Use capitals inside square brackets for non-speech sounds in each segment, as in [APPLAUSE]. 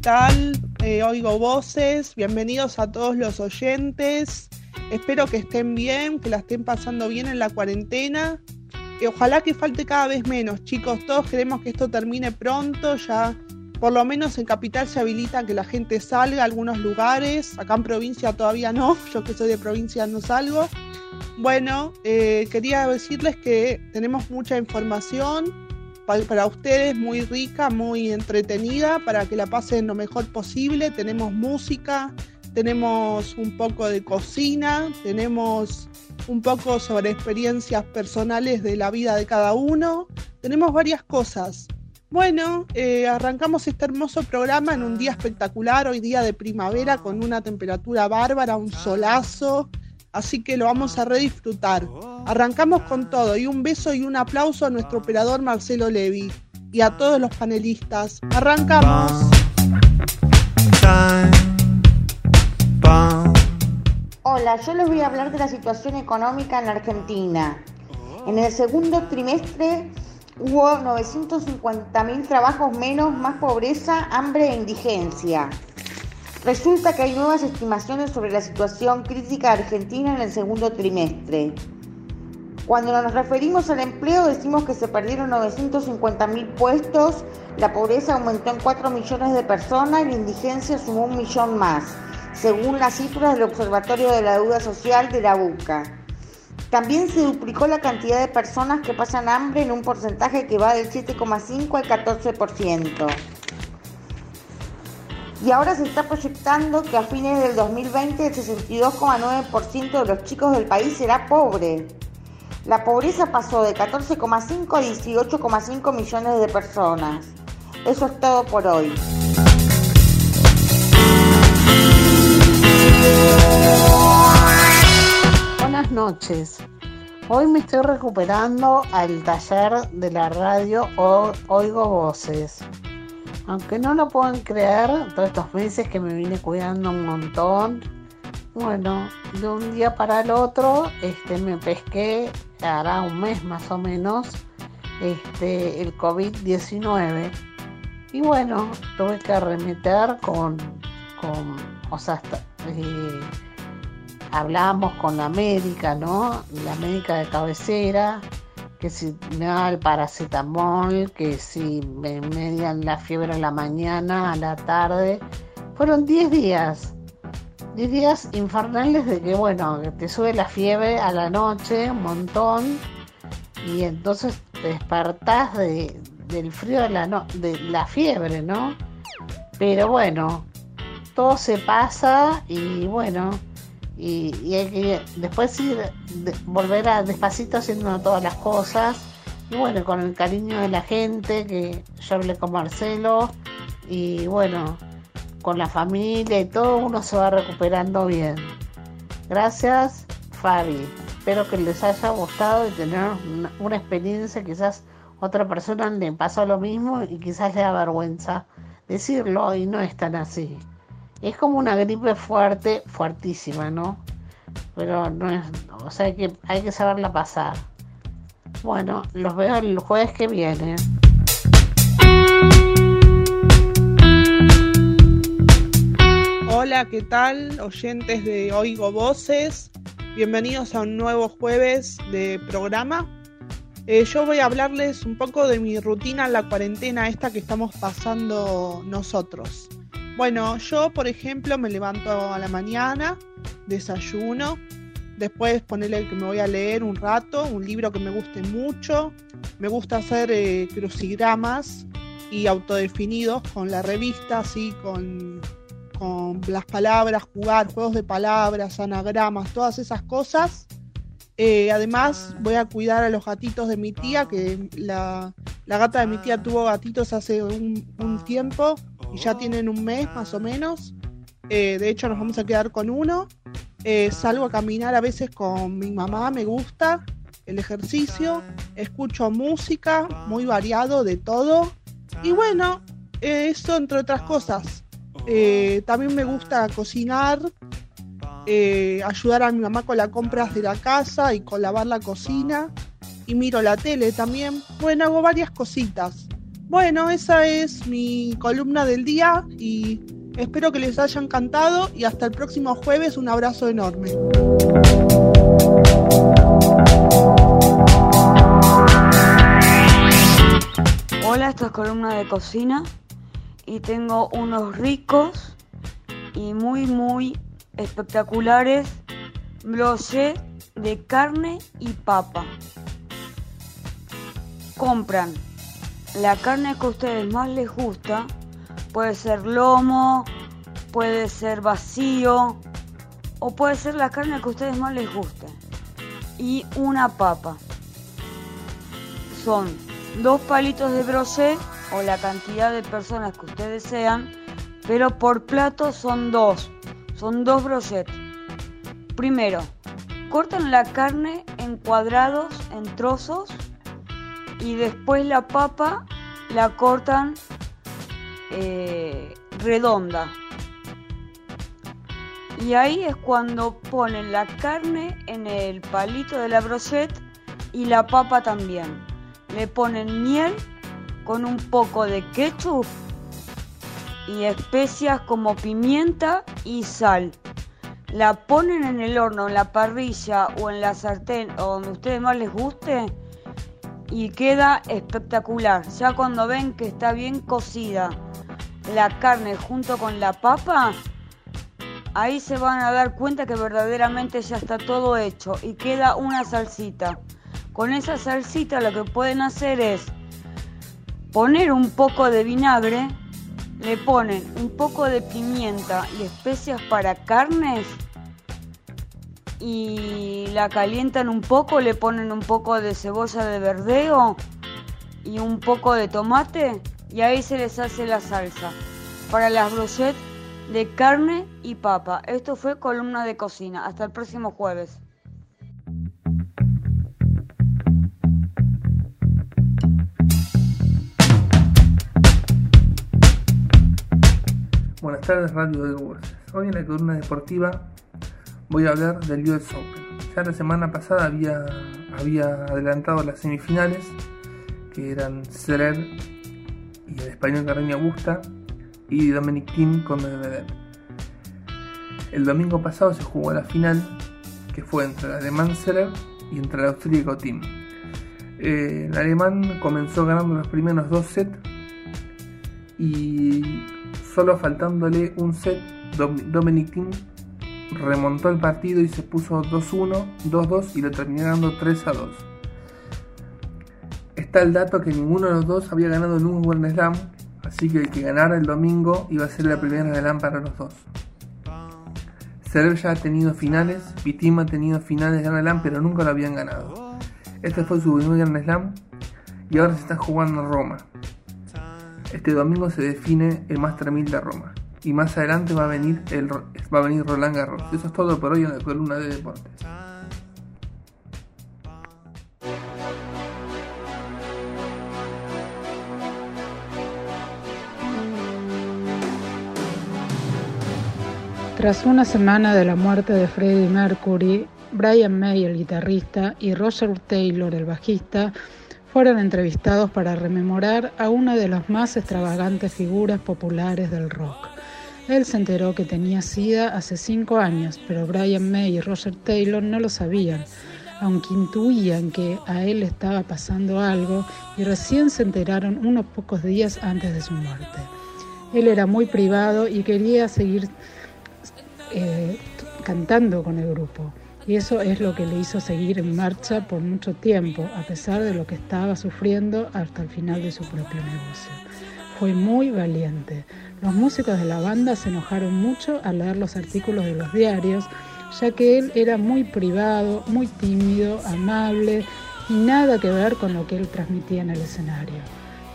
tal? Eh, oigo voces, bienvenidos a todos los oyentes. Espero que estén bien, que la estén pasando bien en la cuarentena. Y ojalá que falte cada vez menos, chicos. Todos queremos que esto termine pronto. Ya, por lo menos en Capital se habilita que la gente salga a algunos lugares. Acá en provincia todavía no. Yo que soy de provincia no salgo. Bueno, eh, quería decirles que tenemos mucha información para ustedes, muy rica, muy entretenida, para que la pasen lo mejor posible. Tenemos música, tenemos un poco de cocina, tenemos un poco sobre experiencias personales de la vida de cada uno, tenemos varias cosas. Bueno, eh, arrancamos este hermoso programa en un día espectacular, hoy día de primavera, con una temperatura bárbara, un solazo, así que lo vamos a redisfrutar. Arrancamos con todo y un beso y un aplauso a nuestro operador Marcelo Levi y a todos los panelistas. Arrancamos. Hola, yo les voy a hablar de la situación económica en Argentina. En el segundo trimestre hubo 950.000 trabajos menos, más pobreza, hambre e indigencia. Resulta que hay nuevas estimaciones sobre la situación crítica Argentina en el segundo trimestre. Cuando nos referimos al empleo decimos que se perdieron 950 mil puestos, la pobreza aumentó en 4 millones de personas y la indigencia sumó un millón más, según las cifras del Observatorio de la Deuda Social de la UCA. También se duplicó la cantidad de personas que pasan hambre en un porcentaje que va del 7,5 al 14% y ahora se está proyectando que a fines del 2020 el 62,9% de los chicos del país será pobre. La pobreza pasó de 14,5 a 18,5 millones de personas. Eso es todo por hoy. Buenas noches. Hoy me estoy recuperando al taller de la radio Oigo Voces. Aunque no lo puedan creer, todos estos meses que me vine cuidando un montón, bueno, de un día para el otro, este, me pesqué, hará un mes más o menos, este, el COVID-19. Y bueno, tuve que arremeter con, con o sea, eh, hablamos con la médica, ¿no? La médica de cabecera, que si me da el paracetamol, que si me median la fiebre a la mañana, a la tarde. Fueron 10 días, 10 días infernales de que, bueno, te sube la fiebre a la noche, un montón, y entonces te despertás de, del frío de la, de la fiebre, ¿no? Pero bueno, todo se pasa y bueno, y, hay que después ir, volver a despacito haciendo todas las cosas. Y bueno, con el cariño de la gente, que yo hablé con Marcelo, y bueno, con la familia y todo, uno se va recuperando bien. Gracias, Fabi. Espero que les haya gustado y tener una, experiencia, quizás otra persona le pasó lo mismo y quizás le da vergüenza decirlo y no es tan así. Es como una gripe fuerte, fuertísima, ¿no? Pero no es, o sea, que hay que saberla pasar. Bueno, los veo el jueves que viene. Hola, ¿qué tal? Oyentes de Oigo Voces. Bienvenidos a un nuevo jueves de programa. Eh, yo voy a hablarles un poco de mi rutina en la cuarentena esta que estamos pasando nosotros. Bueno, yo por ejemplo me levanto a la mañana, desayuno, después ponerle que me voy a leer un rato, un libro que me guste mucho, me gusta hacer eh, crucigramas y autodefinidos con la revista, así con, con las palabras, jugar, juegos de palabras, anagramas, todas esas cosas. Eh, además voy a cuidar a los gatitos de mi tía, que la, gata de mi tía tuvo gatitos hace un, tiempo y ya tienen un mes más o menos. Eh, de hecho, nos vamos a quedar con uno. Eh, salgo a caminar a veces con mi mamá, me gusta el ejercicio. Escucho música, muy variado de todo. Y bueno, eso entre otras cosas. También me gusta cocinar, ayudar a mi mamá con las compras de la casa y con lavar la cocina. Y miro la tele también. Bueno, hago varias cositas. Bueno, esa es mi columna del día y espero que les haya encantado y hasta el próximo jueves un abrazo enorme. Hola, esta es columna de cocina y tengo unos ricos y muy muy espectaculares brochets de carne y papa. Compran la carne que a ustedes más les gusta, puede ser lomo, puede ser vacío o puede ser la carne que a ustedes más les guste. Y una papa. Son dos palitos de brochet o la cantidad de personas que ustedes sean, pero por plato son dos. Son dos brochets. Primero, cortan la carne en cuadrados, en trozos y después la papa la cortan eh, redonda. Y ahí es cuando ponen la carne en el palito de la brochette y la papa también. Le ponen miel con un poco de ketchup y especias como pimienta y sal. La ponen en el horno, en la parrilla o en la sartén o donde a ustedes más les guste y queda espectacular. Ya cuando ven que está bien cocida la carne junto con la papa, ahí se van a dar cuenta que verdaderamente ya está todo hecho y queda una salsita. Con esa salsita lo que pueden hacer es poner un poco de vinagre, le ponen un poco de pimienta y especias para carnes y la calientan un poco, le ponen un poco de cebolla de verdeo y un poco de tomate y ahí se les hace la salsa para las brochettes de carne y papa. Esto fue columna de cocina. Hasta el próximo jueves. Buenas tardes, Radio de Hoy en la columna deportiva voy a hablar del US Open. Ya la semana pasada había, había adelantado las semifinales, que eran Serer y el español Carreño Busta y Dominic Thiem con Medvedev. El domingo pasado se jugó la final, que fue entre el alemán Serer y entre el austríaco Thiem. Eh, el alemán comenzó ganando los primeros dos sets y solo faltándole un set, Dominic Thiem remontó el partido y se puso 2-1, 2-2 y lo terminó ganando 3-2. Está el dato que ninguno de los dos había ganado nunca un Grand Slam, así que el que ganara el domingo iba a ser la primera Slam para los dos. Server ya ha tenido finales, Pitima ha tenido finales de Grand Slam, pero nunca lo habían ganado. Este fue su primer Grand Slam y ahora se está jugando en Roma. Este domingo se define el Master 1000 de Roma y más adelante va a venir va a venir Roland Garros. Eso es todo por hoy en la columna de deportes. Tras una semana de la muerte de Freddie Mercury, Brian May, el guitarrista, y Roger Taylor, el bajista, fueron entrevistados para rememorar a una de las más extravagantes figuras populares del rock. Él se enteró que tenía SIDA hace cinco años, pero Brian May y Roger Taylor no lo sabían, aunque intuían que a él estaba pasando algo y recién se enteraron unos pocos días antes de su muerte. Él era muy privado y quería seguir eh, cantando con el grupo. Y eso es lo que le hizo seguir en marcha por mucho tiempo, a pesar de lo que estaba sufriendo hasta el final de su propio negocio. Fue muy valiente. Los músicos de la banda se enojaron mucho al leer los artículos de los diarios, ya que él era muy privado, muy tímido, amable y nada que ver con lo que él transmitía en el escenario.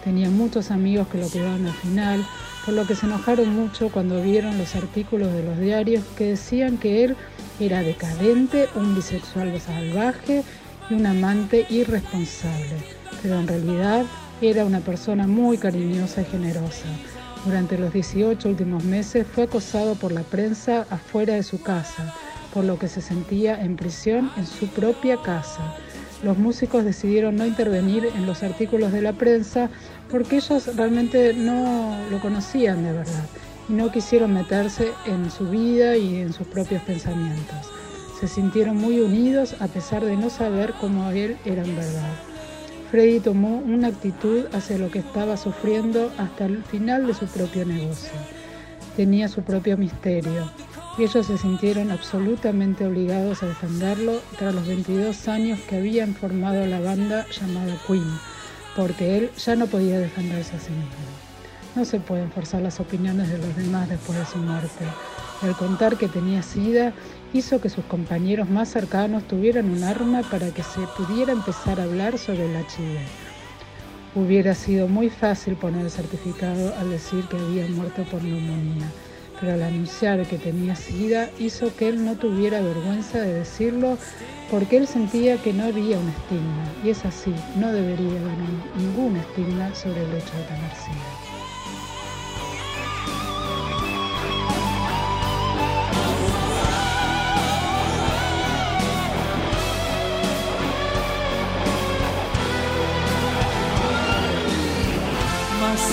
Tenía muchos amigos que lo quedaban al final, por lo que se enojaron mucho cuando vieron los artículos de los diarios que decían que él era decadente, un bisexual salvaje y un amante irresponsable, pero en realidad era una persona muy cariñosa y generosa. Durante los 18 últimos meses fue acosado por la prensa afuera de su casa, por lo que se sentía en prisión en su propia casa. Los músicos decidieron no intervenir en los artículos de la prensa porque ellos realmente no lo conocían de verdad no quisieron meterse en su vida y en sus propios pensamientos. Se sintieron muy unidos a pesar de no saber cómo él era en verdad. Freddy tomó una actitud hacia lo que estaba sufriendo hasta el final de su propio negocio. Tenía su propio misterio y ellos se sintieron absolutamente obligados a defenderlo tras los 22 años que habían formado la banda llamada Queen, porque él ya no podía defenderse a sí mismo. No se pueden forzar las opiniones de los demás después de su muerte. El contar que tenía sida hizo que sus compañeros más cercanos tuvieran un arma para que se pudiera empezar a hablar sobre el HIV. Hubiera sido muy fácil poner el certificado al decir que había muerto por neumonía, pero al anunciar que tenía sida hizo que él no tuviera vergüenza de decirlo porque él sentía que no había un estigma, y es así, no debería haber ningún estigma sobre el hecho de tener sida.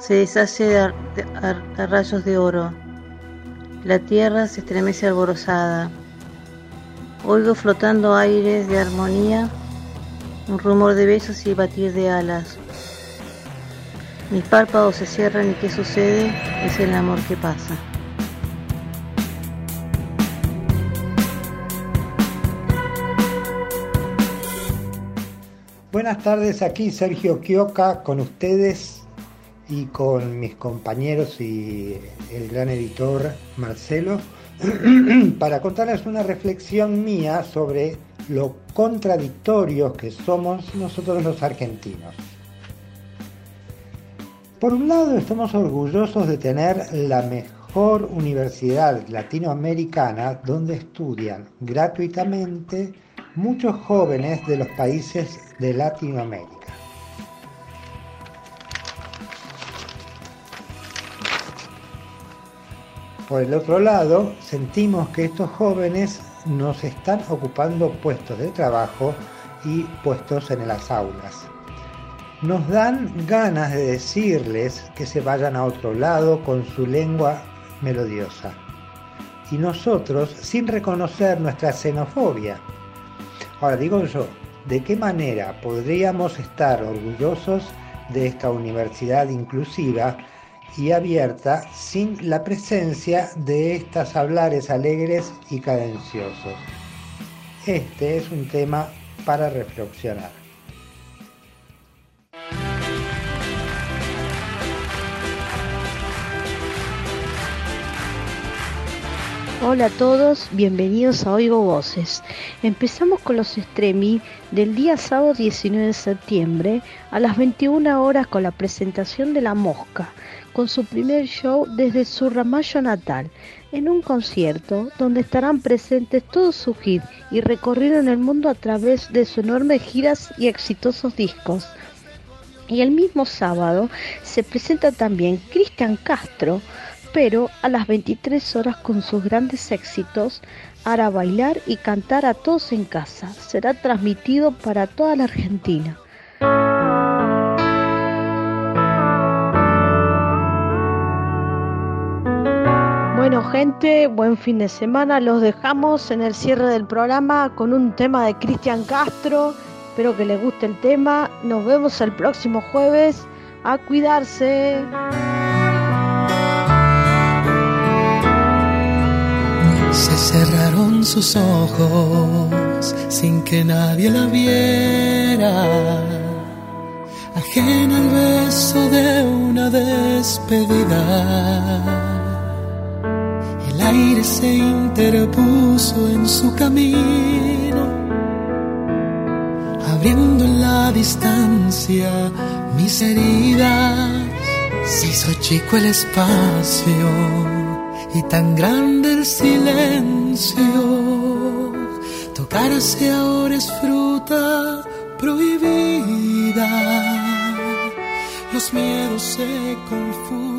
se deshace a, rayos de oro. La tierra se estremece alborozada. Oigo flotando aires de armonía, un rumor de besos y batir de alas. Mis párpados se cierran y ¿qué sucede? Es el amor que pasa. Buenas tardes, aquí Sergio Quioca con ustedes y con mis compañeros y el gran editor Marcelo [CLEARS THROAT] para contarles una reflexión mía sobre lo contradictorios que somos nosotros los argentinos. Por un lado, estamos orgullosos de tener la mejor universidad latinoamericana donde estudian gratuitamente muchos jóvenes de los países de Latinoamérica. Por el otro lado, sentimos que estos jóvenes nos están ocupando puestos de trabajo y puestos en las aulas. Nos dan ganas de decirles que se vayan a otro lado con su lengua melodiosa. Y nosotros, sin reconocer nuestra xenofobia, Ahora digo yo, ¿de qué manera podríamos estar orgullosos de esta universidad inclusiva y abierta sin la presencia de estas hablares alegres y cadenciosos? Este es un tema para reflexionar. Hola a todos, bienvenidos a Oigo Voces. Empezamos con los extremi del día sábado 19 de septiembre a las 21 horas con la presentación de La Mosca, con su primer show desde su Ramallo natal, en un concierto donde estarán presentes todos sus hits y recorrieron el mundo a través de sus enormes giras y exitosos discos. Y el mismo sábado se presenta también Cristian Castro, pero a las 23 horas con sus grandes éxitos hará bailar y cantar a todos en casa. Será transmitido para toda la Argentina. Gente, buen fin de semana. Los dejamos en el cierre del programa con un tema de Cristian Castro. Espero que les guste el tema. Nos vemos el próximo jueves. A cuidarse. Se cerraron sus ojos sin que nadie la viera, ajena al beso de una despedida. Aire se interpuso en su camino abriendo en la distancia mis heridas. Se hizo chico el espacio y tan grande el silencio. Tocarse ahora es fruta prohibida. Los miedos se confunden